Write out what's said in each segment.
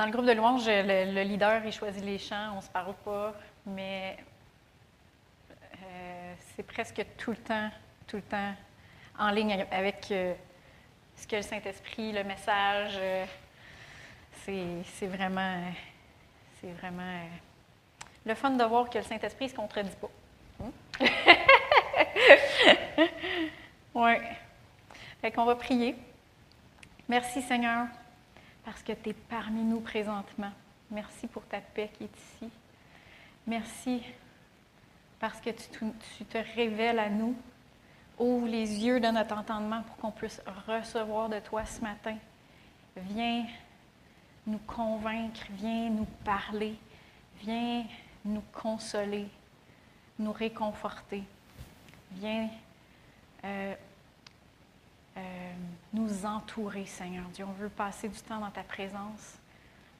Dans le groupe de louange, le, le leader, il choisit les chants, on ne se parle pas, mais euh, c'est presque tout le temps, tout le temps en ligne avec euh, ce que le Saint-Esprit, le message, euh, c'est vraiment, c'est vraiment le fun de voir que le Saint-Esprit ne se contredit pas. Oui. Fait qu'on va prier. Merci Seigneur, parce que tu es parmi nous présentement. Merci pour ta paix qui est ici. Merci parce que tu, te révèles à nous. Ouvre les yeux de notre entendement pour qu'on puisse recevoir de toi ce matin. Viens nous convaincre, viens nous parler, viens nous consoler, nous réconforter. Viens euh, euh, nous entourer, Seigneur Dieu. On veut passer du temps dans ta présence.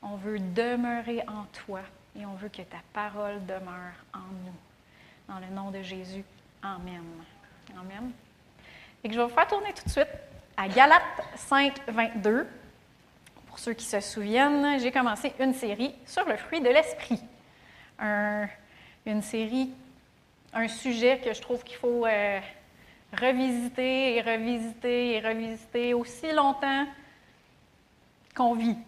On veut demeurer en toi et on veut que ta parole demeure en nous. Dans le nom de Jésus. Amen. Amen. Et que je vais vous faire tourner tout de suite à Galates 5, 22. Pour ceux qui se souviennent, j'ai commencé une série sur le fruit de l'esprit. une série, un sujet que je trouve qu'il faut euh, revisiter et revisiter et revisiter aussi longtemps qu'on vit.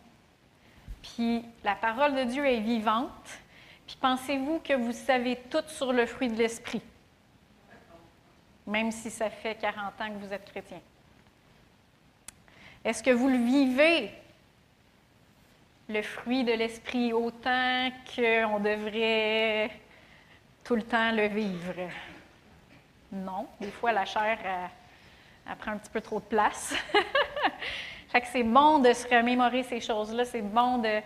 Puis la parole de Dieu est vivante. Puis pensez-vous que vous savez tout sur le fruit de l'esprit, même si ça fait 40 ans que vous êtes chrétien. Est-ce que vous le vivez, le fruit de l'esprit, autant qu'on devrait tout le temps le vivre? Non. Des fois, la chair, elle, prend un petit peu trop de place. fait que c'est bon de se remémorer ces choses-là. C'est bon de,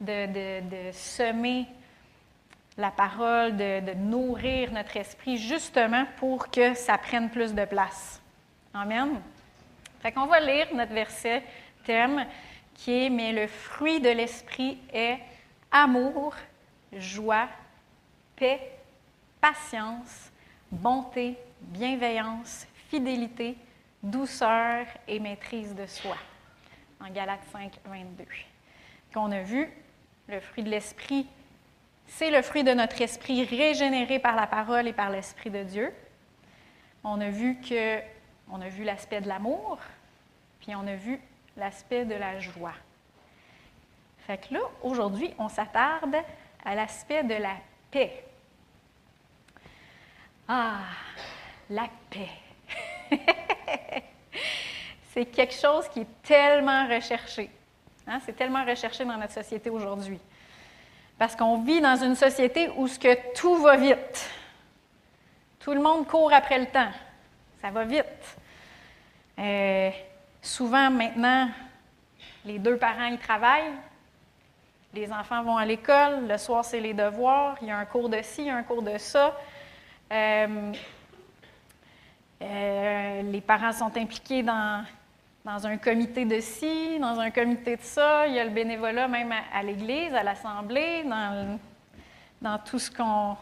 de, semer la parole, de, nourrir notre esprit, justement pour que ça prenne plus de place. Amen. Fait qu'on va lire notre verset thème qui est Mais le fruit de l'esprit est amour, joie, paix, patience, bonté, bienveillance, fidélité, douceur et maîtrise de soi. En Galates 5, 22. Qu'on a vu, le fruit de l'esprit, c'est le fruit de notre esprit régénéré par la parole et par l'esprit de Dieu. On a vu que, on a vu l'aspect de l'amour, puis on a vu l'aspect de la joie. Fait que là, aujourd'hui, on s'attarde à l'aspect de la paix. Ah, la paix. c'est quelque chose qui est tellement recherché. Hein? C'est tellement recherché dans notre société aujourd'hui. Parce qu'on vit dans une société où ce que tout va vite. Tout le monde court après le temps. Ça va vite. Euh, souvent, maintenant, les deux parents, ils travaillent. Les enfants vont à l'école. Le soir, c'est les devoirs. Il y a un cours de ci, il y a un cours de ça. Euh, euh, les parents sont impliqués dans, un comité de ci, dans un comité de ça. Il y a le bénévolat même à, l'église, à l'assemblée, dans, dans, tout ce qu'on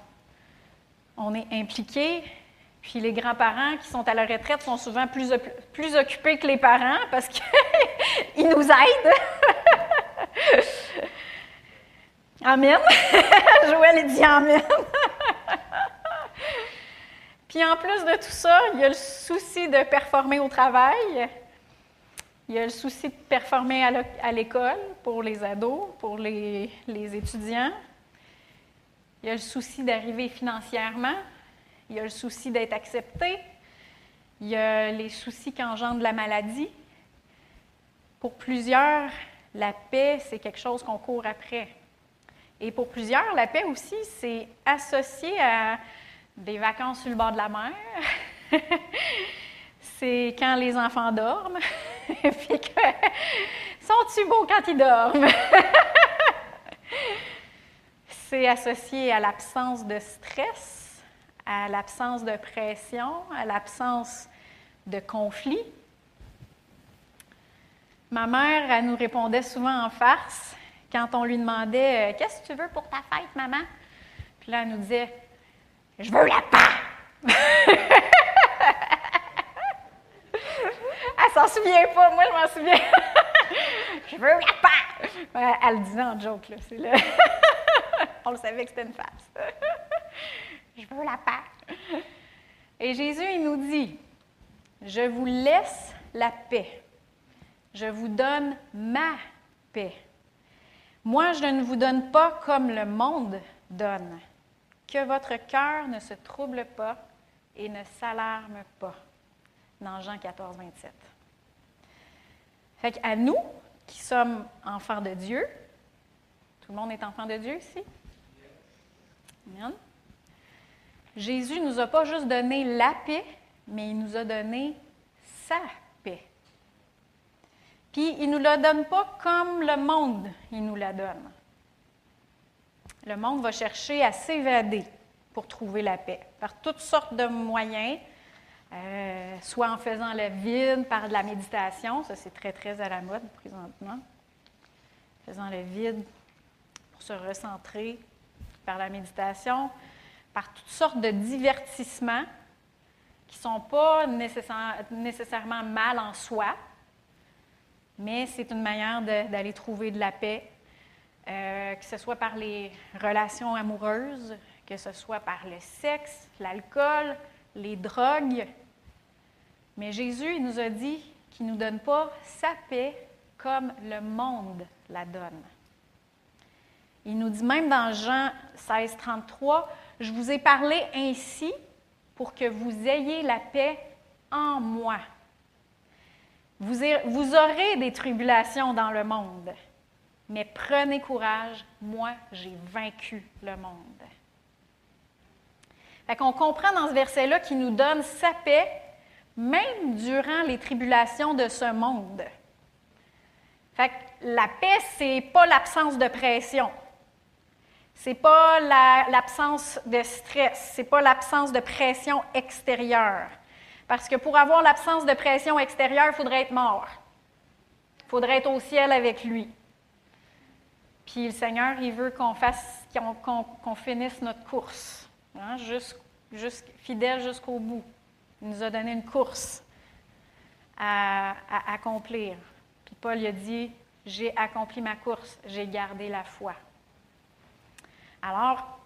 on est impliqué. Puis les grands-parents qui sont à la retraite sont souvent plus, plus occupés que les parents parce qu'ils nous aident. amen. Joël dit Amen. Puis en plus de tout ça, il y a le souci de performer au travail. Il y a le souci de performer à l'école pour les ados, pour les, étudiants. Il y a le souci d'arriver financièrement. Il y a le souci d'être accepté. Il y a les soucis qu'engendre la maladie. Pour plusieurs, la paix, c'est quelque chose qu'on court après. Et pour plusieurs, la paix aussi, c'est associé à des vacances sur le bord de la mer. c'est quand les enfants dorment. Puis que, sont-ils beaux quand ils dorment? c'est associé à l'absence de stress, à l'absence de pression, à l'absence de conflit. Ma mère, elle nous répondait souvent en farce quand on lui demandait Qu'est-ce que tu veux pour ta fête, maman? Puis là, elle nous disait je veux la paix! Elle s'en souvient pas, moi je m'en souviens. je veux la paix! Elle le disait en joke, là. Là. On le savait que c'était une face. Je veux la paix. Et Jésus, il nous dit Je vous laisse la paix. Je vous donne ma paix. Moi, je ne vous donne pas comme le monde donne. Que votre cœur ne se trouble pas et ne s'alarme pas. Dans Jean 14, 27. Fait qu'à nous, qui sommes enfants de Dieu, tout le monde est enfant de Dieu ici? Amen. Jésus ne nous a pas juste donné la paix, mais il nous a donné sa paix. Puis il ne nous la donne pas comme le monde, il nous la donne. Le monde va chercher à s'évader pour trouver la paix, par toutes sortes de moyens, euh, soit en faisant le vide, par de la méditation, ça c'est très très à la mode présentement, faisant le vide pour se recentrer par la méditation, par toutes sortes de divertissements qui ne sont pas nécessairement mal en soi, mais c'est une manière d'aller trouver de la paix, euh, que ce soit par les relations amoureuses, que ce soit par le sexe, l'alcool, les drogues. Mais Jésus il nous a dit qu'il ne nous donne pas sa paix comme le monde la donne. Il nous dit même dans Jean 16, 33, Je vous ai parlé ainsi pour que vous ayez la paix en moi. Vous, vous aurez des tribulations dans le monde, mais prenez courage, moi j'ai vaincu le monde. Fait qu'on comprend dans ce verset-là qu'il nous donne sa paix, même durant les tribulations de ce monde. Fait que la paix, c'est pas l'absence de pression. C'est pas l'absence de stress, c'est pas l'absence de pression extérieure. Parce que pour avoir l'absence de pression extérieure, il faudrait être mort. Il faudrait être au ciel avec lui. Puis le Seigneur, il veut qu'on fasse, qu'on finisse notre course, hein, fidèle jusqu'au bout. Il nous a donné une course à, accomplir. Puis Paul a dit, j'ai accompli ma course, j'ai gardé la foi. Alors,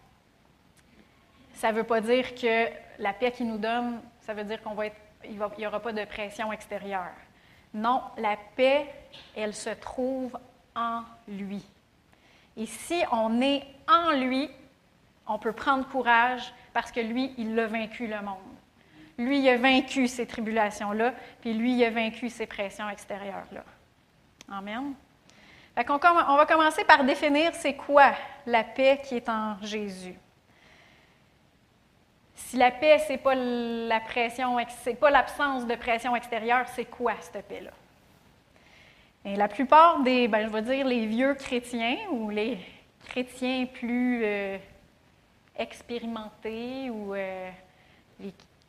ça ne veut pas dire que la paix qu'il nous donne, ça veut dire qu'on va être, il n'y aura pas de pression extérieure. Non, la paix, elle se trouve en lui. Et si on est en lui, on peut prendre courage parce que lui, il a vaincu le monde. Lui, il a vaincu ces tribulations-là, puis lui, il a vaincu ces pressions extérieures-là. Amen. on va commencer par définir c'est quoi la paix qui est en Jésus. Si la paix, ce n'est pas c'est pas l'absence de pression extérieure, c'est quoi cette paix-là? La plupart des, ben, je vais dire, les vieux chrétiens ou les chrétiens plus euh, expérimentés ou euh,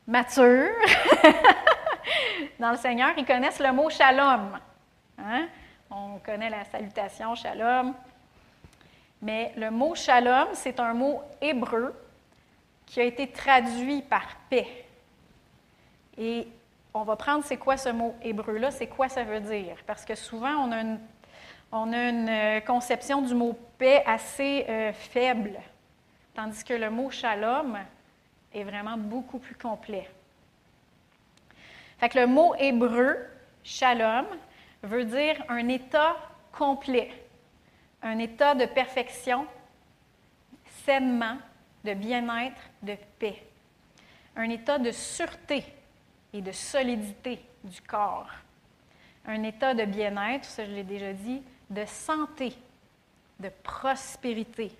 matures dans le Seigneur, ils connaissent le mot shalom. Hein? On connaît la salutation shalom. Mais le mot shalom, c'est un mot hébreu qui a été traduit par paix. Et on va prendre c'est quoi ce mot hébreu-là, c'est quoi ça veut dire? Parce que souvent, on a une, a une euh, conception du mot paix assez euh, faible, tandis que le mot shalom est vraiment beaucoup plus complet. Fait le mot hébreu, shalom, veut dire un état complet, un état de perfection, sainement, de bien-être, de paix. Un état de sûreté et de solidité du corps. Un état de bien-être, ça je l'ai déjà dit, de santé, de prospérité.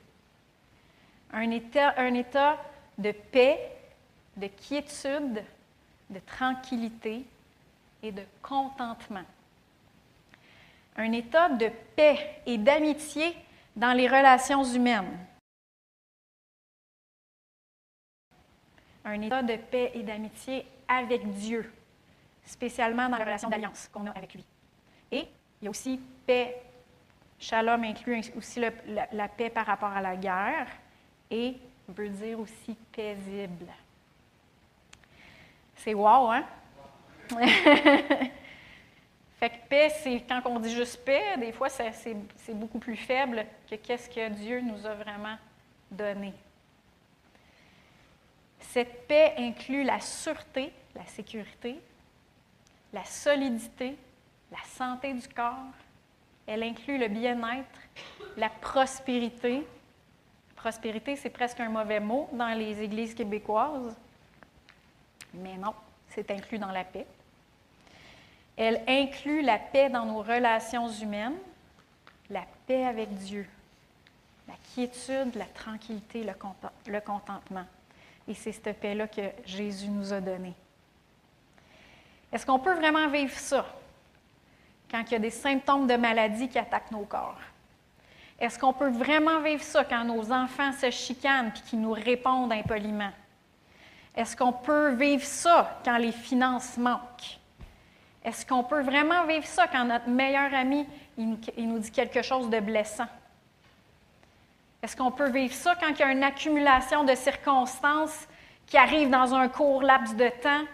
Un état, un état de paix, de quiétude, de tranquillité et de contentement. Un état de paix et d'amitié dans les relations humaines. un état de paix et d'amitié avec Dieu, spécialement dans la relation d'alliance qu'on a avec lui. Et il y a aussi paix, shalom inclut aussi la, paix par rapport à la guerre et veut dire aussi paisible. C'est wow, hein? Fait que paix, c'est quand on dit juste paix, des fois, c'est beaucoup plus faible que qu'est-ce que Dieu nous a vraiment donné. Cette paix inclut la sûreté, la sécurité, la solidité, la santé du corps. Elle inclut le bien-être, la prospérité. Prospérité, c'est presque un mauvais mot dans les églises québécoises, mais non, c'est inclus dans la paix. Elle inclut la paix dans nos relations humaines, la paix avec Dieu, la quiétude, la tranquillité, le contentement. Et c'est cette paix-là que Jésus nous a donnée. Est-ce qu'on peut vraiment vivre ça quand il y a des symptômes de maladie qui attaquent nos corps? Est-ce qu'on peut vraiment vivre ça quand nos enfants se chicanent et qu'ils nous répondent impoliment? Est-ce qu'on peut vivre ça quand les finances manquent? Est-ce qu'on peut vraiment vivre ça quand notre meilleur ami il, nous dit quelque chose de blessant? Est-ce qu'on peut vivre ça quand il y a une accumulation de circonstances qui arrivent dans un court laps de temps,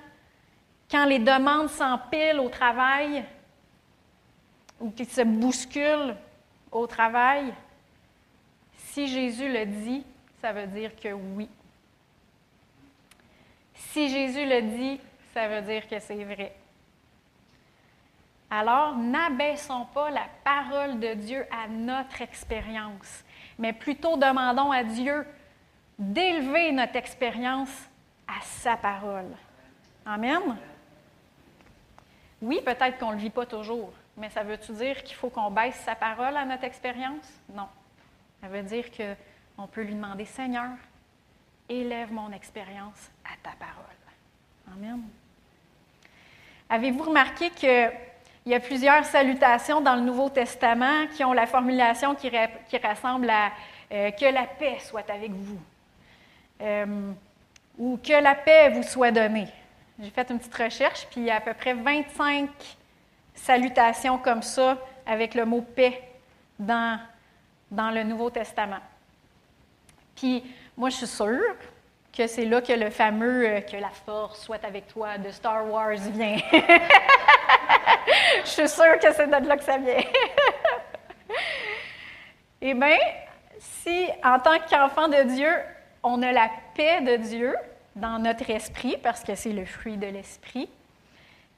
quand les demandes s'empilent au travail ou qui se bousculent au travail? Si Jésus le dit, ça veut dire que oui. Si Jésus le dit, ça veut dire que c'est vrai. Alors, n'abaissons pas la parole de Dieu à notre expérience, mais plutôt demandons à Dieu d'élever notre expérience à sa parole. Amen. Oui, peut-être qu'on ne le vit pas toujours, mais ça veut-tu dire qu'il faut qu'on baisse sa parole à notre expérience? Non. Ça veut dire qu'on peut lui demander, Seigneur, élève mon expérience à ta parole. Amen. Avez-vous remarqué qu'il y a plusieurs salutations dans le Nouveau Testament qui ont la formulation qui, rassemble à euh, Que la paix soit avec vous euh, ou Que la paix vous soit donnée. J'ai fait une petite recherche, puis il y a à peu près 25 salutations comme ça avec le mot paix dans, dans le Nouveau Testament. Puis moi, je suis sûre que c'est là que le fameux euh, Que la force soit avec toi de Star Wars vient. Je suis sûre que c'est de là que ça vient. eh bien, si en tant qu'enfant de Dieu, on a la paix de Dieu dans notre esprit, parce que c'est le fruit de l'esprit,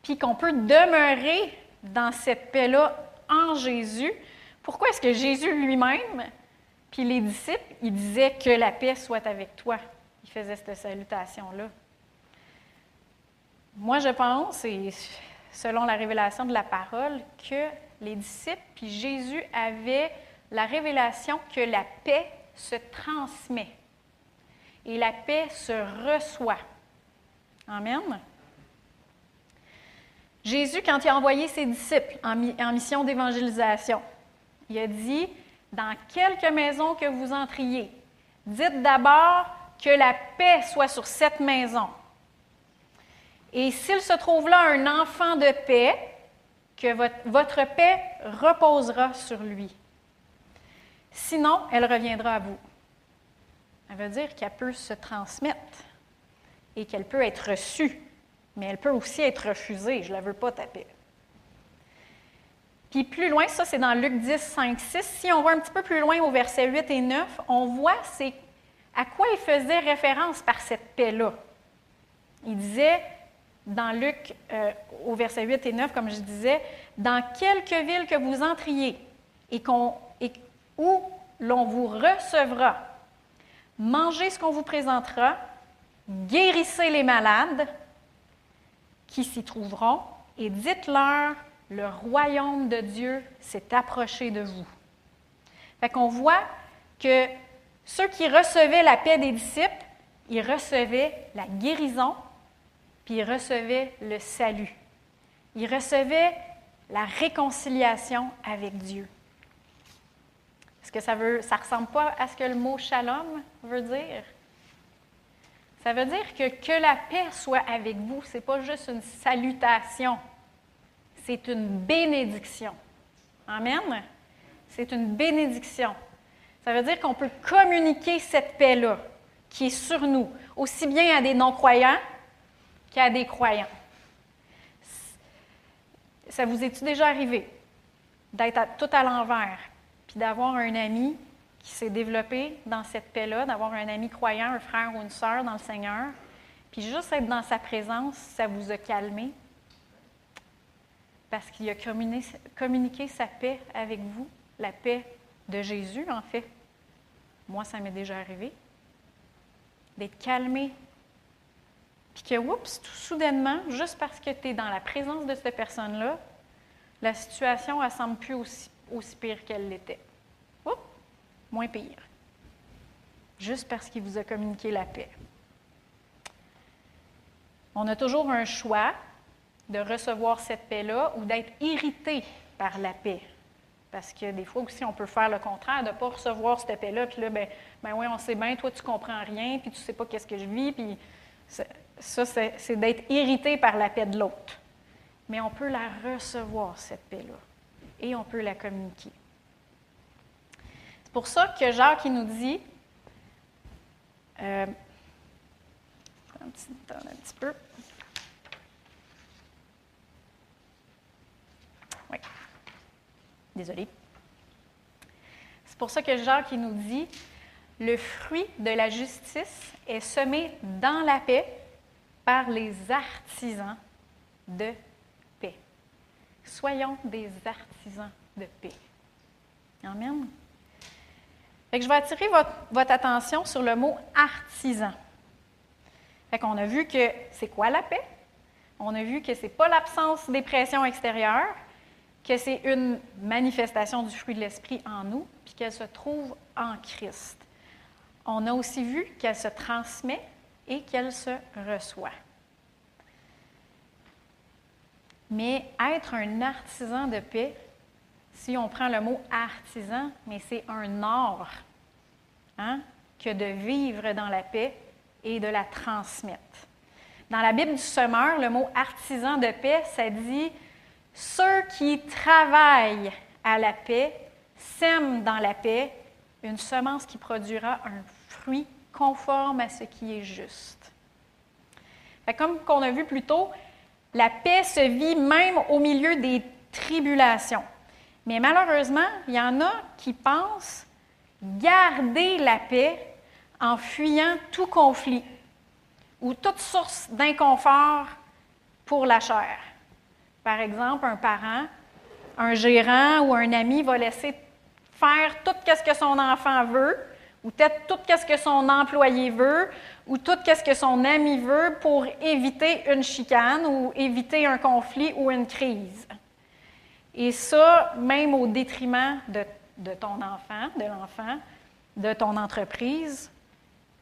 puis qu'on peut demeurer dans cette paix-là en Jésus, pourquoi est-ce que Jésus lui-même, puis les disciples, ils disaient que la paix soit avec toi? faisait cette salutation-là. Moi, je pense, et selon la révélation de la parole, que les disciples puis Jésus avaient la révélation que la paix se transmet et la paix se reçoit. Amen. Jésus, quand il a envoyé ses disciples en, mission d'évangélisation, il a dit, dans quelque maison que vous entriez, dites d'abord que la paix soit sur cette maison. Et s'il se trouve là un enfant de paix, que votre, paix reposera sur lui. Sinon, elle reviendra à vous. Ça veut dire qu'elle peut se transmettre et qu'elle peut être reçue, mais elle peut aussi être refusée. Je ne la veux pas, ta paix. Puis plus loin, ça c'est dans Luc 10, 5, 6. Si on va un petit peu plus loin au verset 8 et 9, on voit c'est à quoi il faisait référence par cette paix-là? Il disait dans Luc, euh, au verset 8 et 9, comme je disais, dans quelque ville que vous entriez et, et où l'on vous recevra, mangez ce qu'on vous présentera, guérissez les malades qui s'y trouveront et dites-leur, le royaume de Dieu s'est approché de vous. Fait qu'on voit que ceux qui recevaient la paix des disciples, ils recevaient la guérison, puis ils recevaient le salut. Ils recevaient la réconciliation avec Dieu. Est-ce que ça ne ça ressemble pas à ce que le mot shalom veut dire? Ça veut dire que que la paix soit avec vous, ce n'est pas juste une salutation, c'est une bénédiction. Amen? C'est une bénédiction. Ça veut dire qu'on peut communiquer cette paix-là qui est sur nous, aussi bien à des non-croyants qu'à des croyants. ça vous est-il déjà arrivé d'être tout à l'envers, puis d'avoir un ami qui s'est développé dans cette paix-là, d'avoir un ami croyant, un frère ou une sœur dans le Seigneur, puis juste être dans sa présence, ça vous a calmé, parce qu'il a communiqué, sa paix avec vous, la paix de Jésus, en fait. Moi, ça m'est déjà arrivé. D'être calmé. Puis que, oups, tout soudainement, juste parce que tu es dans la présence de cette personne-là, la situation, elle semble plus aussi, aussi pire qu'elle l'était. Oups, moins pire. Juste parce qu'il vous a communiqué la paix. On a toujours un choix de recevoir cette paix-là ou d'être irrité par la paix. Parce que des fois aussi, on peut faire le contraire, de ne pas recevoir cette paix-là, puis là, ben, ben oui, on sait bien, toi, tu comprends rien, puis tu ne sais pas qu'est-ce que je vis, puis ça, c'est d'être irrité par la paix de l'autre. Mais on peut la recevoir, cette paix-là, et on peut la communiquer. C'est pour ça que Jacques, nous dit, euh, un petit, un petit peu, Oui. Désolée. C'est pour ça que Jacques nous dit le fruit de la justice est semé dans la paix par les artisans de. Soyons des artisans de paix. Amen. je vais attirer votre, attention sur le mot artisan. Fait qu'on a vu que c'est quoi la paix? On a vu que ce n'est pas l'absence des pressions extérieures, que c'est une manifestation du fruit de l'Esprit en nous, puis qu'elle se trouve en Christ. On a aussi vu qu'elle se transmet et qu'elle se reçoit. Mais être un artisan de paix, si on prend le mot artisan, mais c'est un art hein, que de vivre dans la paix et de la transmettre. Dans la Bible du Sommeur, le mot artisan de paix, ça dit ceux qui travaillent à la paix sèment dans la paix une semence qui produira un fruit conforme à ce qui est juste. comme on a vu plus tôt, la paix se vit même au milieu des tribulations. Mais malheureusement, il y en a qui pensent garder la paix en fuyant tout conflit ou toute source d'inconfort pour la chair. Par exemple, un parent, un gérant ou un ami va laisser faire tout ce que son enfant veut, ou peut-être tout ce que son employé veut, ou tout ce que son ami veut pour éviter une chicane ou éviter un conflit ou une crise. Et ça, même au détriment de, de ton enfant, de l'enfant, de ton entreprise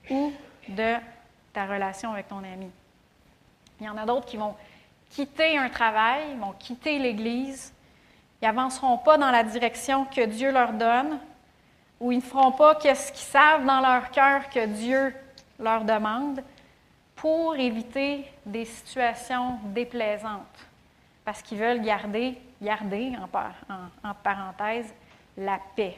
ou de ta relation avec ton ami. Il y en a d'autres qui vont quitter un travail, vont quitter l'Église, ils n'avanceront pas dans la direction que Dieu leur donne, ou ils ne feront pas ce qu'ils savent dans leur cœur que Dieu leur demande, pour éviter des situations déplaisantes, parce qu'ils veulent garder, garder en, parenthèse, la paix.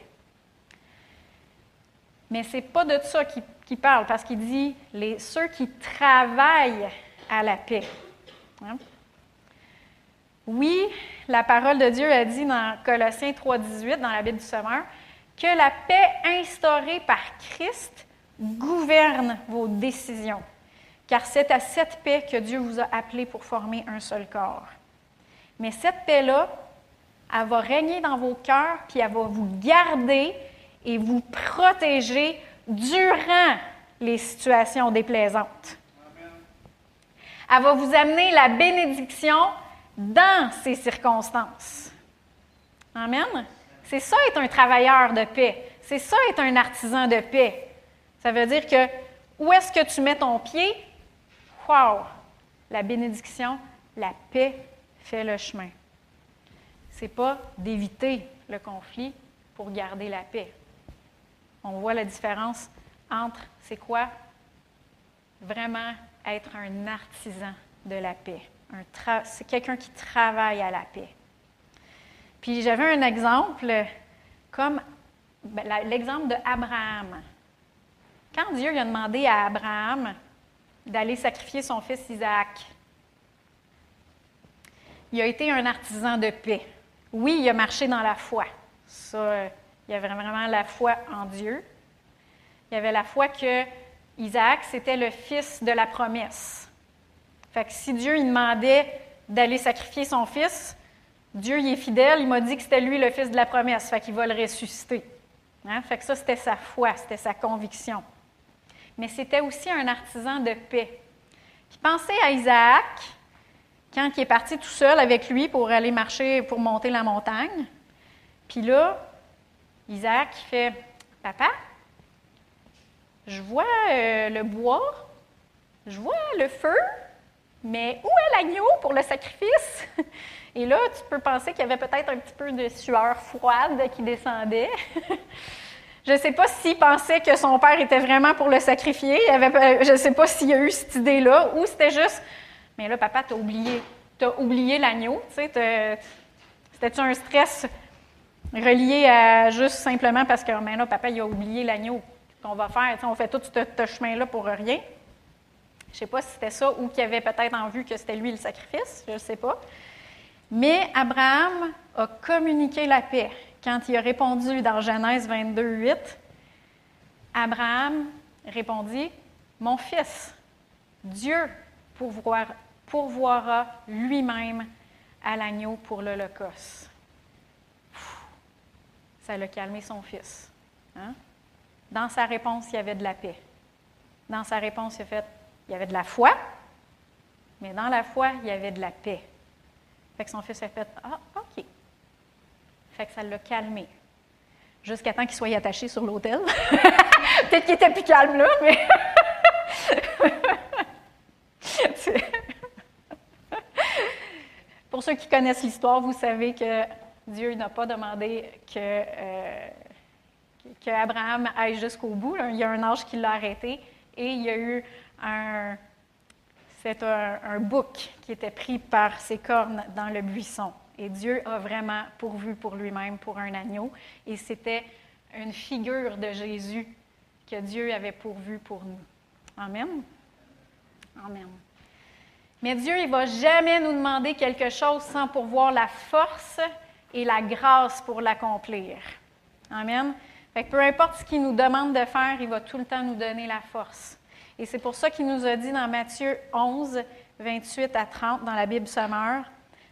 Mais ce n'est pas de ça qu'il parle, parce qu'il dit les, ceux qui travaillent à la paix. Hein? Oui, la parole de Dieu a dit dans Colossiens 3.18, dans la Bible du Sommeur, que la paix instaurée par Christ gouverne vos décisions, car c'est à cette paix que Dieu vous a appelé pour former un seul corps. Mais cette paix-là, elle va régner dans vos cœurs, puis elle va vous garder et vous protéger durant les situations déplaisantes. Elle va vous amener la bénédiction dans ces circonstances. Amen. C'est ça être un travailleur de paix. C'est ça être un artisan de paix. Ça veut dire que où est-ce que tu mets ton pied? Wow! La bénédiction, la paix fait le chemin. Ce n'est pas d'éviter le conflit pour garder la paix. On voit la différence entre c'est quoi? Vraiment être un artisan de la paix c'est quelqu'un qui travaille à la paix. Puis j'avais un exemple comme ben, l'exemple de Abraham. Quand Dieu a demandé à Abraham d'aller sacrifier son fils Isaac, il a été un artisan de paix. Oui, il a marché dans la foi. Ça, il y avait vraiment la foi en Dieu. Il y avait la foi que Isaac, c'était le fils de la promesse. Fait si Dieu il demandait d'aller sacrifier son fils, Dieu il est fidèle, il m'a dit que c'était lui le fils de la promesse, fait qu'il va le ressusciter. Hein? Ça, c'était sa foi, c'était sa conviction. Mais c'était aussi un artisan de paix. Puis pensez à Isaac, quand il est parti tout seul avec lui pour aller marcher, pour monter la montagne. Puis là, Isaac fait Papa, je vois euh, le bois, je vois le feu, mais où est l'agneau pour le sacrifice? Et là, tu peux penser qu'il y avait peut-être un petit peu de sueur froide qui descendait. je ne sais pas s'il pensait que son père était vraiment pour le sacrifier. je ne sais pas s'il y a eu cette idée-là, ou c'était juste, mais là, papa, tu as oublié. Tu as oublié l'agneau. C'était-tu un stress relié à juste simplement parce que, mais là, papa, il a oublié l'agneau qu'on va faire. on fait tout ce chemin-là pour rien. Je ne sais pas si c'était ça ou qu'il avait peut-être en vue que c'était lui le sacrifice, je ne sais pas. Mais Abraham a communiqué la paix. Quand il a répondu dans Genèse 22, 8, Abraham répondit Mon fils, Dieu pourvoira lui-même à l'agneau pour l'Holocauste. Ça l'a calmé son fils. Hein? Dans sa réponse, il y avait de la paix. Dans sa réponse, il, y avait de la foi, mais dans la foi, il y avait de la paix. Fait que son fils a fait Ah. Fait que ça l'a calmé. Jusqu'à temps qu'il soit attaché sur l'autel. Peut-être qu'il était plus calme là, mais. Pour ceux qui connaissent l'histoire, vous savez que Dieu n'a pas demandé que. Euh, qu'Abraham aille jusqu'au bout. Il y a un ange qui l'a arrêté et il y a eu un, c'est un, bouc qui était pris par ses cornes dans le buisson. Et Dieu a vraiment pourvu pour lui-même pour un agneau. Et c'était une figure de Jésus que Dieu avait pourvu pour nous. Amen. Amen. Mais Dieu, il ne va jamais nous demander quelque chose sans pourvoir la force et la grâce pour l'accomplir. Amen peu importe ce qu'il nous demande de faire, il va tout le temps nous donner la force. Et c'est pour ça qu'il nous a dit dans Matthieu 11, 28 à 30, dans la Bible Sommeur,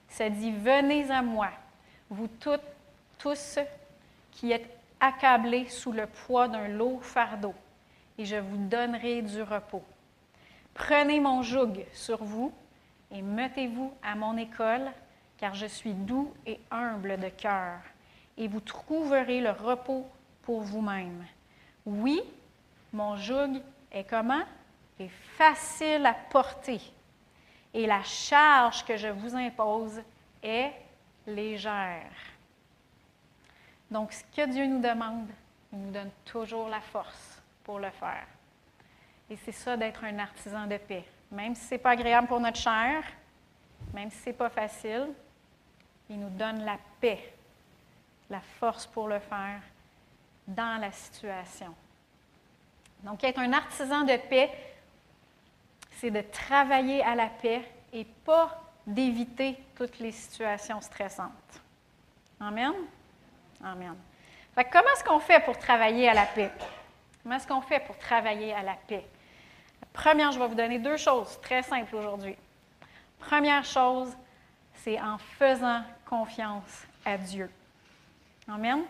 ça dit Venez à moi, vous toutes, tous qui êtes accablés sous le poids d'un lourd fardeau, et je vous donnerai du repos. Prenez mon joug sur vous et mettez-vous à mon école, car je suis doux et humble de cœur, et vous trouverez le repos pour vous-même. Oui, mon joug est comment? Est facile à porter. Et la charge que je vous impose est légère. Donc, ce que Dieu nous demande, il nous donne toujours la force pour le faire. Et c'est ça d'être un artisan de paix. Même si ce n'est pas agréable pour notre chair, même si ce n'est pas facile, il nous donne la paix, la force pour le faire dans la situation. Donc, être un artisan de paix, c'est de travailler à la paix et pas d'éviter toutes les situations stressantes. Amen? Amen. comment est-ce qu'on fait pour travailler à la paix? Comment est-ce qu'on fait pour travailler à la paix? Première, je vais vous donner deux choses très simples aujourd'hui. Première chose, c'est en faisant confiance à Dieu. Amen?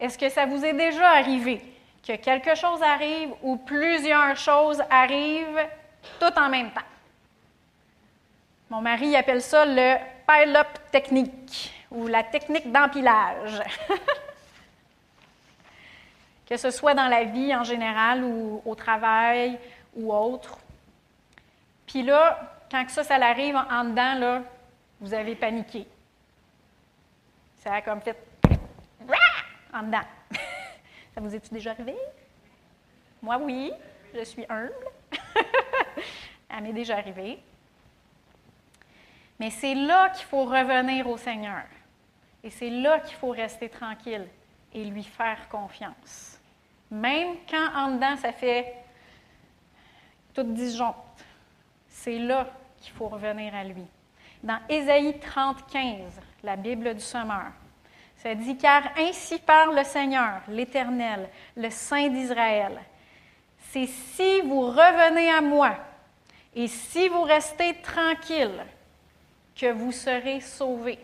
Est-ce que ça vous est déjà arrivé? Que quelque chose arrive ou plusieurs choses arrivent tout en même temps? Mon mari appelle ça le pile-up technique ou la technique d'empilage. que ce soit dans la vie en général ou au travail ou autre. Puis là, quand ça, ça arrive en dedans, là, vous avez paniqué. Ça a comme fait en dedans. Vous est déjà arrivé? Moi, oui, je suis humble. Elle m'est déjà arrivée. Mais c'est là qu'il faut revenir au Seigneur. Et c'est là qu'il faut rester tranquille et lui faire confiance. Même quand en dedans, ça fait toute disjoncte, c'est là qu'il faut revenir à lui. dans Ésaïe 30, 15, la Bible du Sommeur. Ça dit, car ainsi parle le Seigneur, l'Éternel, le Saint d'Israël. C'est si vous revenez à moi et si vous restez tranquille que vous serez sauvés.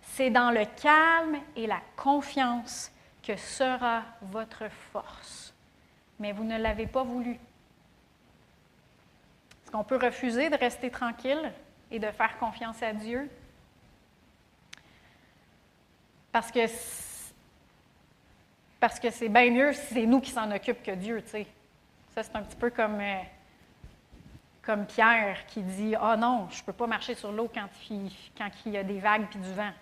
C'est dans le calme et la confiance que sera votre force. Mais vous ne l'avez pas voulu. Est-ce qu'on peut refuser de rester tranquille et de faire confiance à Dieu? Parce que parce que c'est bien mieux si c'est nous qui s'en occupent que Dieu, tu sais. Ça, c'est un petit peu comme, euh, comme Pierre qui dit Ah oh non, je ne peux pas marcher sur l'eau quand il, quand y a des vagues puis du vent.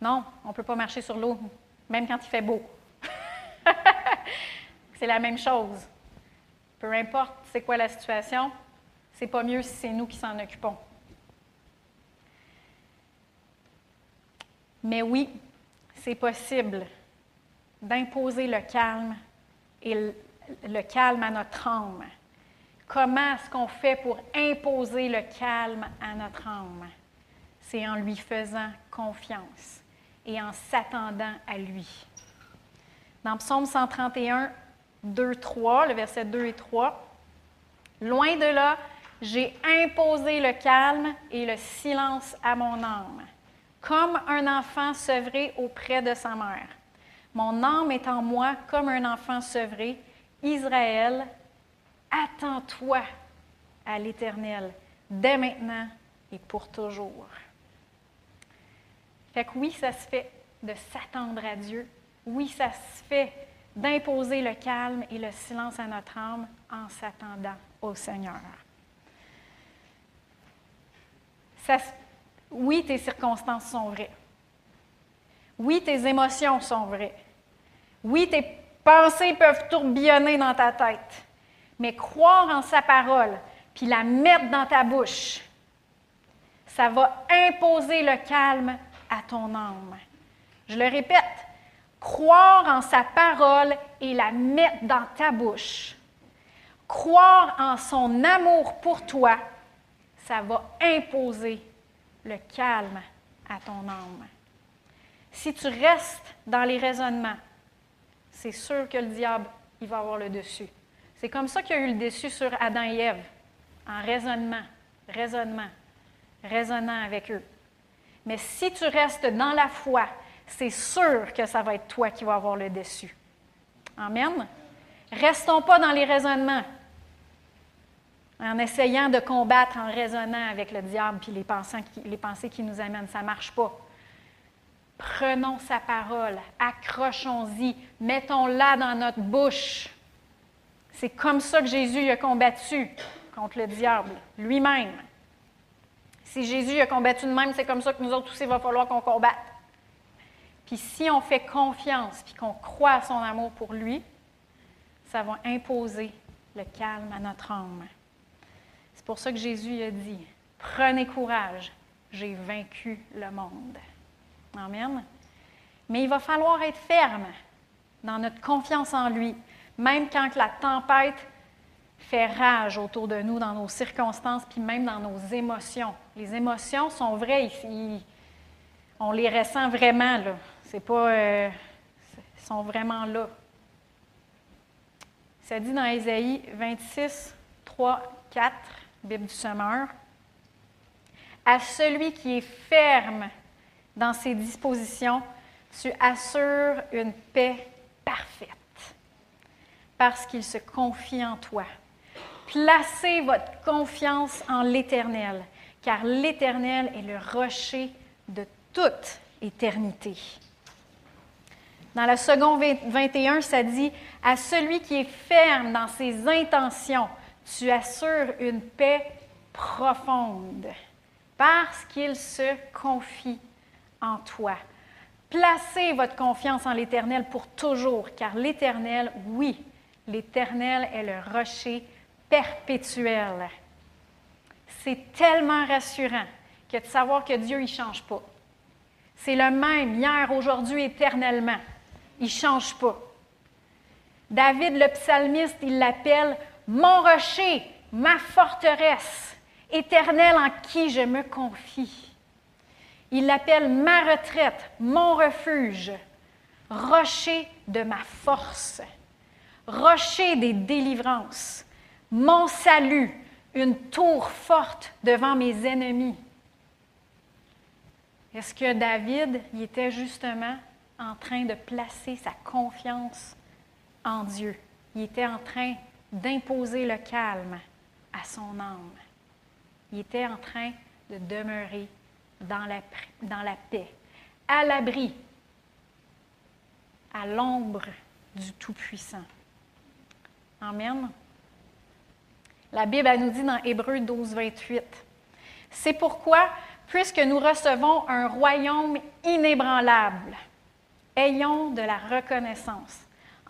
Non, on ne peut pas marcher sur l'eau, même quand il fait beau. c'est la même chose. Peu importe c'est quoi la situation, c'est pas mieux si c'est nous qui s'en occupons. Mais oui, c'est possible d'imposer le calme et le, calme à notre âme. Comment est-ce qu'on fait pour imposer le calme à notre âme? C'est en lui faisant confiance et en s'attendant à lui. Dans Psaume 131, 2, 3, le verset 2 et 3, Loin de là, j'ai imposé le calme et le silence à mon âme, comme un enfant sevré auprès de sa mère. Mon âme est en moi comme un enfant sevré. Israël, attends-toi à l'Éternel, dès maintenant et pour toujours. Fait que oui, ça se fait de s'attendre à Dieu. Oui, ça se fait d'imposer le calme et le silence à notre âme en s'attendant au Seigneur. Oui, tes circonstances sont vraies. Oui, tes émotions sont vraies. Oui, tes pensées peuvent tourbillonner dans ta tête. Mais croire en sa parole, puis la mettre dans ta bouche, ça va imposer le calme à ton âme. Je le répète, croire en sa parole et la mettre dans ta bouche, croire en son amour pour toi, ça va imposer le calme à ton âme. Si tu restes dans les raisonnements, c'est sûr que le diable, il va avoir le dessus. C'est comme ça qu'il y a eu le dessus sur Adam et Ève, en raisonnement, raisonnement, raisonnant avec eux. Mais si tu restes dans la foi, c'est sûr que ça va être toi qui vas avoir le dessus. Amen. Restons pas dans les raisonnements en essayant de combattre, en raisonnant avec le diable puis les pensées qui, nous amènent. Ça ne marche pas. Prenons sa parole, accrochons-y, mettons-la dans notre bouche. C'est comme ça que Jésus a combattu contre le diable, lui-même. Si Jésus a combattu de même, c'est comme ça que nous autres aussi, il va falloir qu'on combatte. Puis si on fait confiance, puis qu'on croit à son amour pour lui, ça va imposer le calme à notre âme. C'est pour ça que Jésus a dit, prenez courage, j'ai vaincu le monde. Amen. Mais il va falloir être ferme dans notre confiance en lui, même quand la tempête fait rage autour de nous, dans nos circonstances, puis même dans nos émotions. Les émotions sont vraies, on les ressent vraiment, là. C'est pas. Euh, sont vraiment là. Ça dit dans Ésaïe 26, 3, 4. Bible du Semeur, à celui qui est ferme dans ses dispositions, tu assures une paix parfaite parce qu'il se confie en toi. Placez votre confiance en l'Éternel, car l'Éternel est le rocher de toute éternité. Dans la seconde 21, ça dit À celui qui est ferme dans ses intentions, tu assures une paix profonde parce qu'il se confie en toi. Placez votre confiance en l'Éternel pour toujours, car l'Éternel, oui, l'Éternel est le rocher perpétuel. C'est tellement rassurant que de savoir que Dieu, ne change pas. C'est le même hier, aujourd'hui, éternellement. Il ne change pas. David, le psalmiste, il l'appelle mon rocher, ma forteresse. Éternel en qui je me confie. Il l'appelle ma retraite, mon refuge, rocher de ma force, rocher des délivrances, mon salut, une tour forte devant mes ennemis. Est-ce que David il était justement en train de placer sa confiance en Dieu? Il était en train d'imposer le calme à son âme. Il était en train de demeurer dans la, dans la paix, à l'abri, à l'ombre du Tout-Puissant. Amen. La Bible nous dit dans Hébreu 12, 28, C'est pourquoi, puisque nous recevons un royaume inébranlable, ayons de la reconnaissance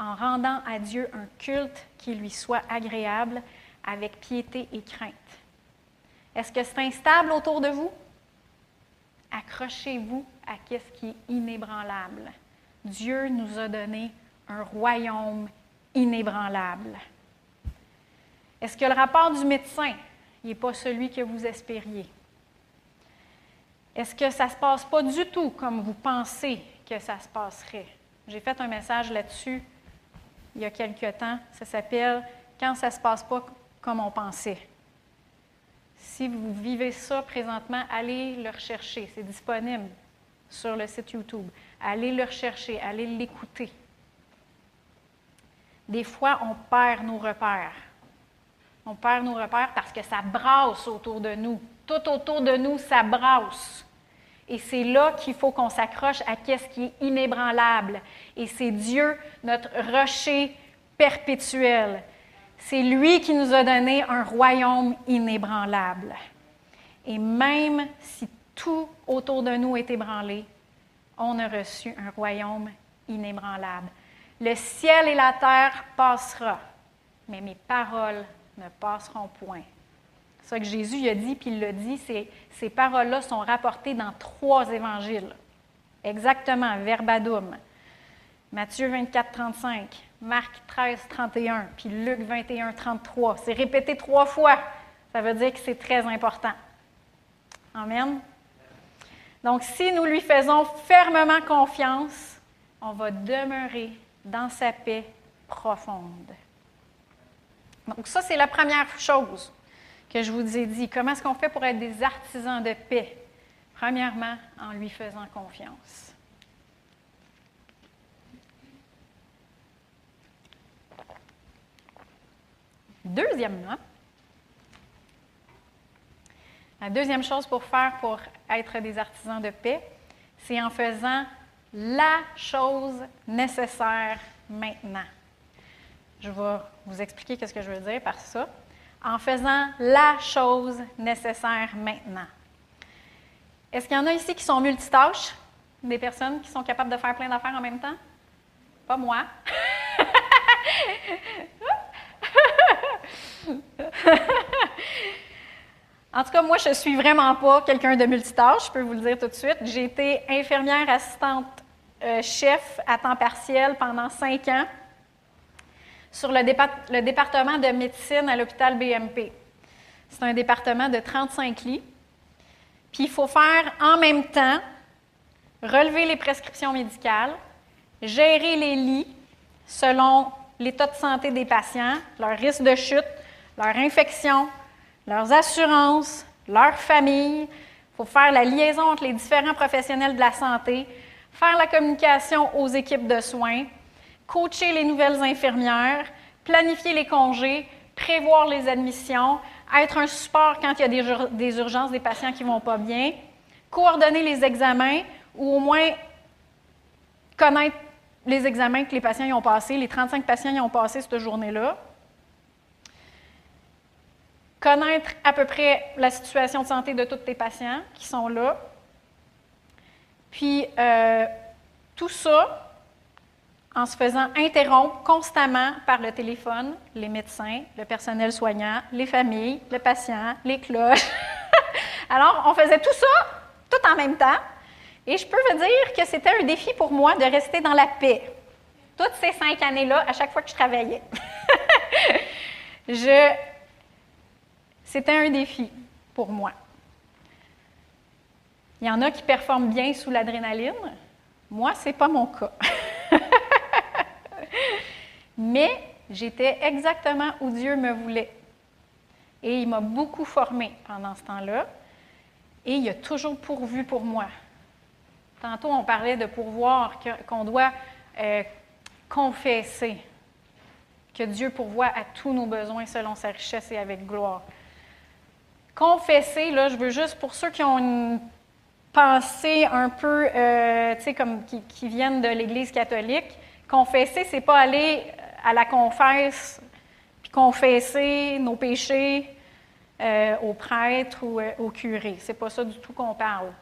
en rendant à Dieu un culte qui lui soit agréable avec piété et crainte. Est-ce que c'est instable autour de vous? Accrochez-vous à ce qui est inébranlable. Dieu nous a donné un royaume inébranlable. Est-ce que le rapport du médecin n'est pas celui que vous espériez? Est-ce que ça ne se passe pas du tout comme vous pensez que ça se passerait? J'ai fait un message là-dessus il y a quelque temps. Ça s'appelle Quand ça ne se passe pas comme on pensait. Si vous vivez ça présentement, allez le rechercher. C'est disponible sur le site YouTube. Allez le rechercher, allez l'écouter. Des fois, on perd nos repères. On perd nos repères parce que ça brasse autour de nous. Tout autour de nous, ça brasse. Et c'est là qu'il faut qu'on s'accroche à ce qui est inébranlable. Et c'est Dieu, notre rocher perpétuel. C'est lui qui nous a donné un royaume inébranlable. Et même si tout autour de nous est ébranlé, on a reçu un royaume inébranlable. Le ciel et la terre passera, mais mes paroles ne passeront point. C'est ça que Jésus a dit, puis il l'a dit, ces paroles-là sont rapportées dans trois évangiles. Exactement, verbadum. Matthieu 24, 35, Marc 13, 31, puis Luc 21, 33. C'est répété trois fois. Ça veut dire que c'est très important. Amen. Donc, si nous lui faisons fermement confiance, on va demeurer dans sa paix profonde. Donc, ça, c'est la première chose que je vous ai dit. Comment est-ce qu'on fait pour être des artisans de paix? Premièrement, en lui faisant confiance. Deuxièmement, la deuxième chose pour faire pour être des artisans de paix, c'est en faisant la chose nécessaire maintenant. Je vais vous expliquer ce que je veux dire par ça. En faisant la chose nécessaire maintenant. Est-ce qu'il y en a ici qui sont multitâches? Des personnes qui sont capables de faire plein d'affaires en même temps? Pas moi. en tout cas, moi, je ne suis vraiment pas quelqu'un de multitâche, je peux vous le dire tout de suite. J'ai été infirmière assistante euh, chef à temps partiel pendant cinq ans sur le, département de médecine à l'hôpital BMP. C'est un département de 35 lits. Puis il faut faire en même temps relever les prescriptions médicales, gérer les lits selon l'état de santé des patients, leur risque de chute, leur infection, leurs assurances, leur famille. Il faut faire la liaison entre les différents professionnels de la santé, faire la communication aux équipes de soins, coacher les nouvelles infirmières, planifier les congés, prévoir les admissions, être un support quand il y a des, urgences des patients qui ne vont pas bien, coordonner les examens ou au moins connaître les examens que les patients y ont passés, les 35 patients y ont passé cette journée-là, connaître à peu près la situation de santé de tous tes patients qui sont là, puis euh, tout ça en se faisant interrompre constamment par le téléphone, les médecins, le personnel soignant, les familles, le patient, les cloches. Alors, on faisait tout ça, tout en même temps. Et je peux vous dire que c'était un défi pour moi de rester dans la paix. Toutes ces cinq années-là, à chaque fois que je travaillais. C'était un défi pour moi. Il y en a qui performent bien sous l'adrénaline. Moi, ce n'est pas mon cas. Mais j'étais exactement où Dieu me voulait. Et il m'a beaucoup formé pendant ce temps-là. Et il a toujours pourvu pour moi. Tantôt, on parlait de pourvoir, qu'on doit euh, confesser que Dieu pourvoit à tous nos besoins selon sa richesse et avec gloire. Confesser, là, je veux juste, pour ceux qui ont une pensée un peu, euh, tu sais, comme qui, viennent de l'Église catholique, confesser, c'est pas aller à la confesse puis confesser nos péchés euh, au prêtre ou euh, au curé. C'est pas ça du tout qu'on parle.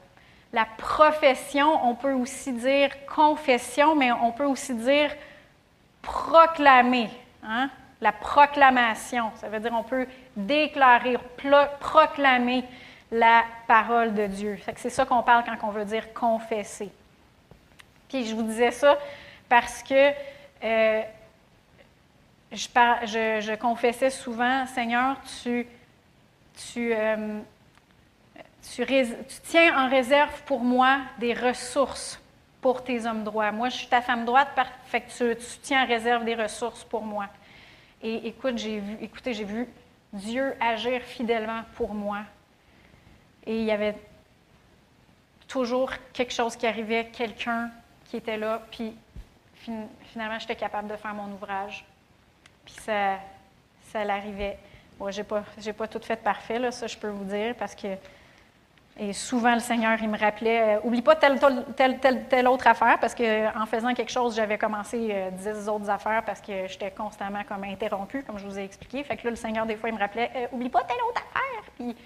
La profession, on peut aussi dire confession, mais on peut aussi dire proclamer. Hein? La proclamation, ça veut dire on peut déclarer, proclamer la parole de Dieu. C'est ça qu'on parle quand on veut dire confesser. Je vous disais ça parce que euh, je, confessais souvent, Seigneur, tu, tu, euh, tu, tiens en réserve pour moi des ressources pour tes hommes droits. Moi, je suis ta femme droite, fait que tu, tiens en réserve des ressources pour moi. Et écoute, j'ai vu, écoutez, j'ai vu Dieu agir fidèlement pour moi. Et il y avait toujours quelque chose qui arrivait, quelqu'un qui était là, puis finalement, j'étais capable de faire mon ouvrage. Puis ça, ça l'arrivait. Bon, je n'ai pas, pas tout fait parfait, là, ça je peux vous dire, parce que et souvent, le Seigneur, il me rappelait, euh, oublie pas telle, autre affaire, parce qu'en faisant quelque chose, j'avais commencé euh, dix autres affaires parce que j'étais constamment comme interrompue, comme je vous ai expliqué. Fait que là, le Seigneur, des fois, il me rappelait, euh, oublie pas telle autre affaire. Puis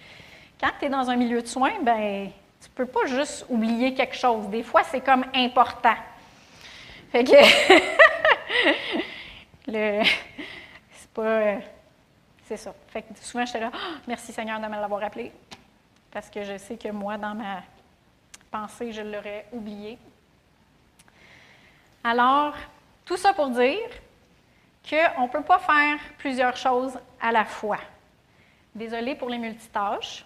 quand tu es dans un milieu de soins, ben tu peux pas juste oublier quelque chose. Des fois, c'est comme important. Fait que, le, c'est pas, c'est ça. Fait que souvent, j'étais là, ah, merci Seigneur de me l'avoir rappelé parce que je sais que moi, dans ma pensée, je l'aurais oublié. Alors, tout ça pour dire qu'on ne peut pas faire plusieurs choses à la fois. Désolée pour les multitâches,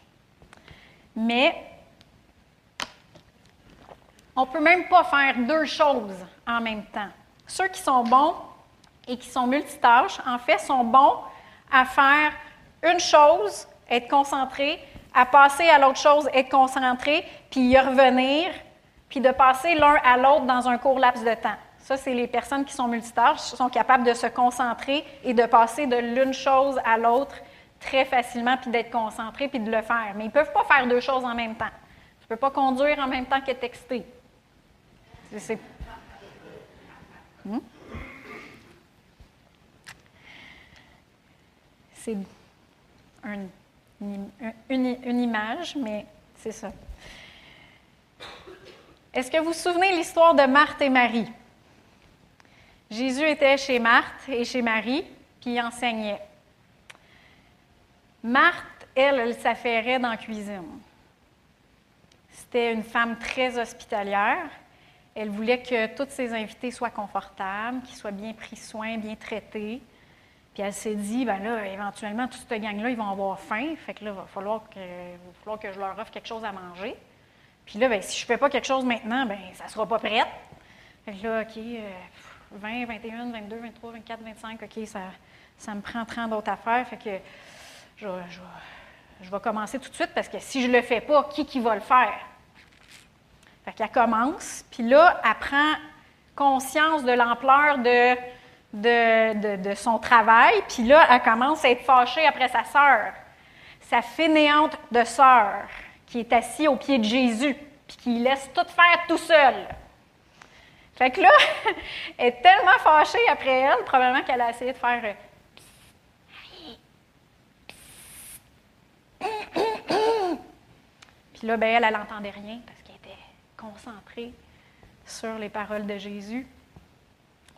mais on ne peut même pas faire deux choses en même temps. Ceux qui sont bons et qui sont multitâches, en fait, sont bons à faire une chose, être concentrés, à passer à l'autre chose, être concentré, puis y revenir, puis de passer l'un à l'autre dans un court laps de temps. Ça, c'est les personnes qui sont multitâches, sont capables de se concentrer et de passer de l'une chose à l'autre très facilement, puis d'être concentré, puis de le faire. Mais ils ne peuvent pas faire deux choses en même temps. Tu ne peux pas conduire en même temps que texter. C'est... Hmm? C'est un une, image, mais c'est ça. Est-ce que vous vous souvenez l'histoire de Marthe et Marie? Jésus était chez Marthe et chez Marie, puis il enseignait. Marthe, elle, elle s'affairait dans la cuisine. C'était une femme très hospitalière. Elle voulait que tous ses invités soient confortables, qu'ils soient bien pris soin, bien traités. Puis elle s'est dit, ben là, éventuellement, toute cette gang-là, ils vont avoir faim. Fait que là, il va falloir que, va falloir que je leur offre quelque chose à manger. Puis là, ben, si je ne fais pas quelque chose maintenant, ben ça ne sera pas prêt. Fait que là, OK, 20, 21, 22, 23, 24, 25, OK, ça, ça me prend 30 d'autres affaires. Fait que je, je, vais commencer tout de suite parce que si je ne le fais pas, qui qui va le faire? Fait qu'elle commence, puis là, elle prend conscience de l'ampleur de son travail, puis là, elle commence à être fâchée après sa sœur, sa fainéante de sœur, qui est assise au pied de Jésus, puis qui laisse tout faire tout seul. Fait que là, elle est tellement fâchée après elle, probablement qu'elle a essayé de faire. Euh, puis là, ben, elle, elle n'entendait rien concentrée sur les paroles de Jésus.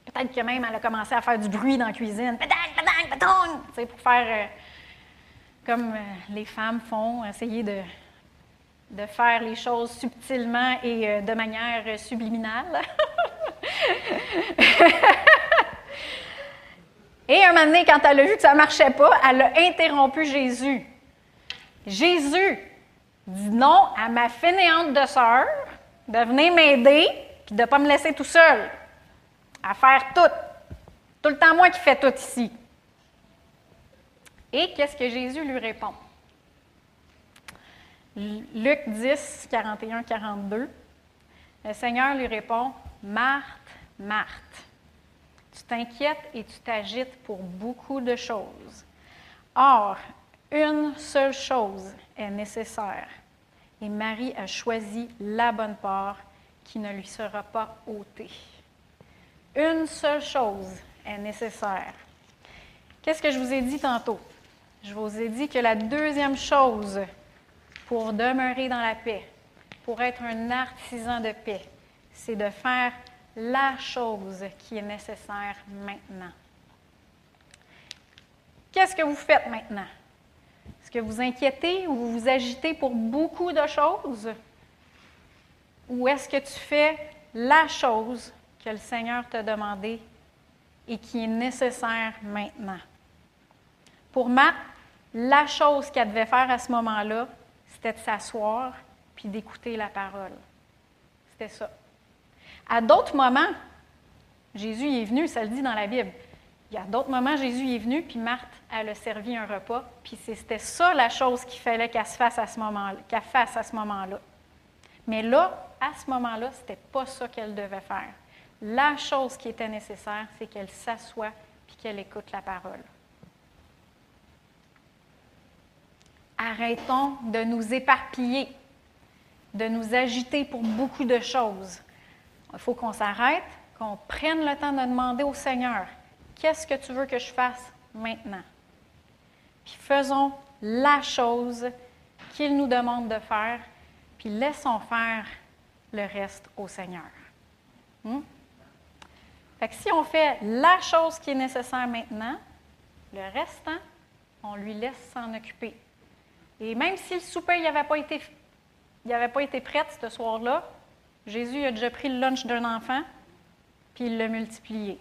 Peut-être que même elle a commencé à faire du bruit dans la cuisine. Pédang, pédang, pédang! Pour faire euh, comme euh, les femmes font, essayer de, de faire les choses subtilement et euh, de manière subliminale. et un moment donné, quand elle a vu que ça ne marchait pas, elle a interrompu Jésus. Jésus dit non à ma fainéante de sœur de venir m'aider puis de ne pas me laisser tout seul à faire tout. Tout le temps moi qui fais tout ici. Et qu'est-ce que Jésus lui répond? Luc 10, 41, 42. Le Seigneur lui répond, Marthe, Marthe, tu t'inquiètes et tu t'agites pour beaucoup de choses. Or, une seule chose est nécessaire, et Marie a choisi la bonne part qui ne lui sera pas ôtée. Une seule chose est nécessaire. Qu'est-ce que je vous ai dit tantôt? Je vous ai dit que la deuxième chose pour demeurer dans la paix, pour être un artisan de paix, c'est de faire la chose qui est nécessaire maintenant. Qu'est-ce que vous faites maintenant? Est-ce que vous inquiétez ou vous vous agitez pour beaucoup de choses? Ou est-ce que tu fais la chose que le Seigneur t'a demandé et qui est nécessaire maintenant? Pour Matt, la chose qu'elle devait faire à ce moment-là, c'était de s'asseoir puis d'écouter la parole. C'était ça. À d'autres moments, Jésus est venu, ça le dit dans la Bible. Il y a d'autres moments, Jésus est venu, puis Marthe, elle a servi un repas, puis c'était ça la chose qu'il fallait qu'elle fasse à ce moment-là, fasse à ce moment-là. Mais là, à ce moment-là, ce n'était pas ça qu'elle devait faire. La chose qui était nécessaire, c'est qu'elle s'assoie puis qu'elle écoute la parole. Arrêtons de nous éparpiller, de nous agiter pour beaucoup de choses. Il faut qu'on s'arrête, qu'on prenne le temps de demander au Seigneur, qu'est-ce que tu veux que je fasse maintenant? Puis faisons la chose qu'il nous demande de faire, puis laissons faire le reste au Seigneur. Hmm? Fait que si on fait la chose qui est nécessaire maintenant, le restant, on lui laisse s'en occuper. Et même si le souper n'avait pas pas été prêt ce soir-là, Jésus a déjà pris le lunch d'un enfant, puis il l'a multiplié.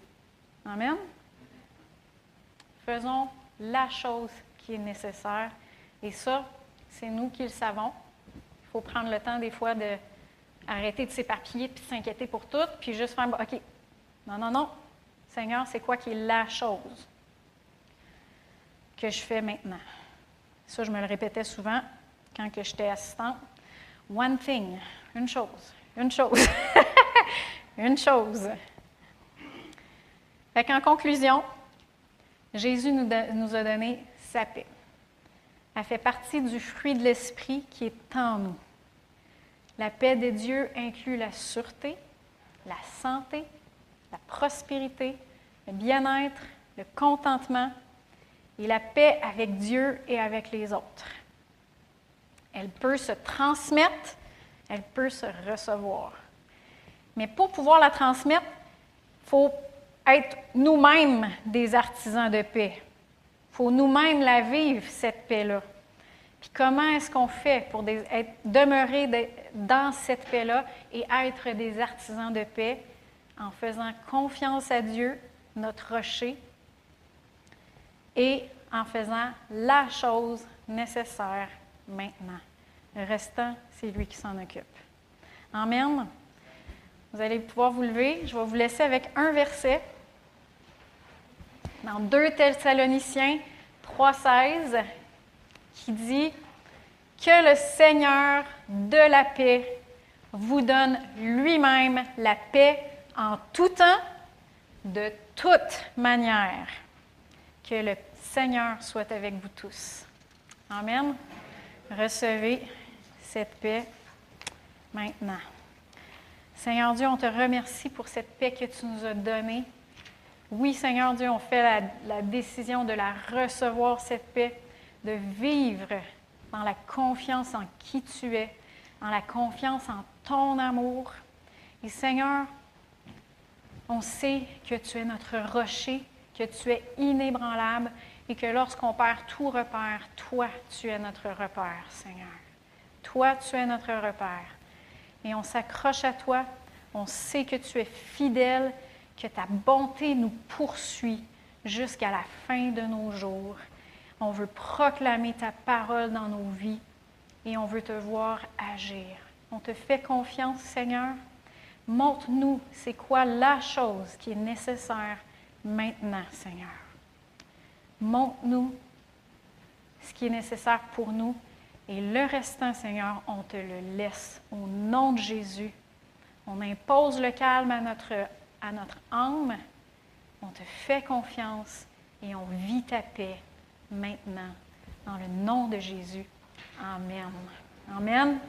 Amen? Faisons la chose qui est nécessaire. Et ça, c'est nous qui le savons. Il faut prendre le temps des fois de de s'éparpiller puis s'inquiéter pour tout, puis juste faire OK, non, non, non. Seigneur, c'est quoi qui est la chose que je fais maintenant? Ça, je me le répétais souvent quand j'étais assistante. One thing, une chose, une chose, une chose. Fait qu'en conclusion, Jésus nous, nous a donné sa paix. Elle fait partie du fruit de l'esprit qui est en nous. La paix de Dieu inclut la sûreté, la santé, la prospérité, le bien-être, le contentement, et la paix avec Dieu et avec les autres. Elle peut se transmettre, elle peut se recevoir. Mais pour pouvoir la transmettre, il faut être nous-mêmes des artisans de paix. Il faut nous-mêmes la vivre, cette paix-là. Puis comment est-ce qu'on fait pour demeurer dans cette paix-là et être des artisans de paix en faisant confiance à Dieu, notre rocher, et en faisant la chose nécessaire maintenant. Le restant, c'est lui qui s'en occupe. Amen. Vous allez pouvoir vous lever. Je vais vous laisser avec un verset dans 2 Thessaloniciens 3,16 qui dit Que le Seigneur de la paix vous donne lui-même la paix en tout temps, de toute manière. Que le Seigneur soit avec vous tous. Amen. Recevez cette paix maintenant. Seigneur Dieu, on te remercie pour cette paix que tu nous as donnée. Oui, Seigneur Dieu, on fait la, décision de la recevoir, cette paix, de vivre dans la confiance en qui tu es, dans la confiance en ton amour. Et Seigneur, on sait que tu es notre rocher, que tu es inébranlable et que lorsqu'on perd tout repère, toi, tu es notre repère, Seigneur. Toi, tu es notre repère. Et on s'accroche à toi, on sait que tu es fidèle, que ta bonté nous poursuit jusqu'à la fin de nos jours. On veut proclamer ta parole dans nos vies et on veut te voir agir. On te fait confiance, Seigneur. Montre-nous c'est quoi la chose qui est nécessaire maintenant, Seigneur. Montre-nous ce qui est nécessaire pour nous et le restant, Seigneur, on te le laisse au nom de Jésus. On impose le calme à notre, à notre âme. On te fait confiance et on vit ta paix maintenant. Dans le nom de Jésus. Amen. Amen.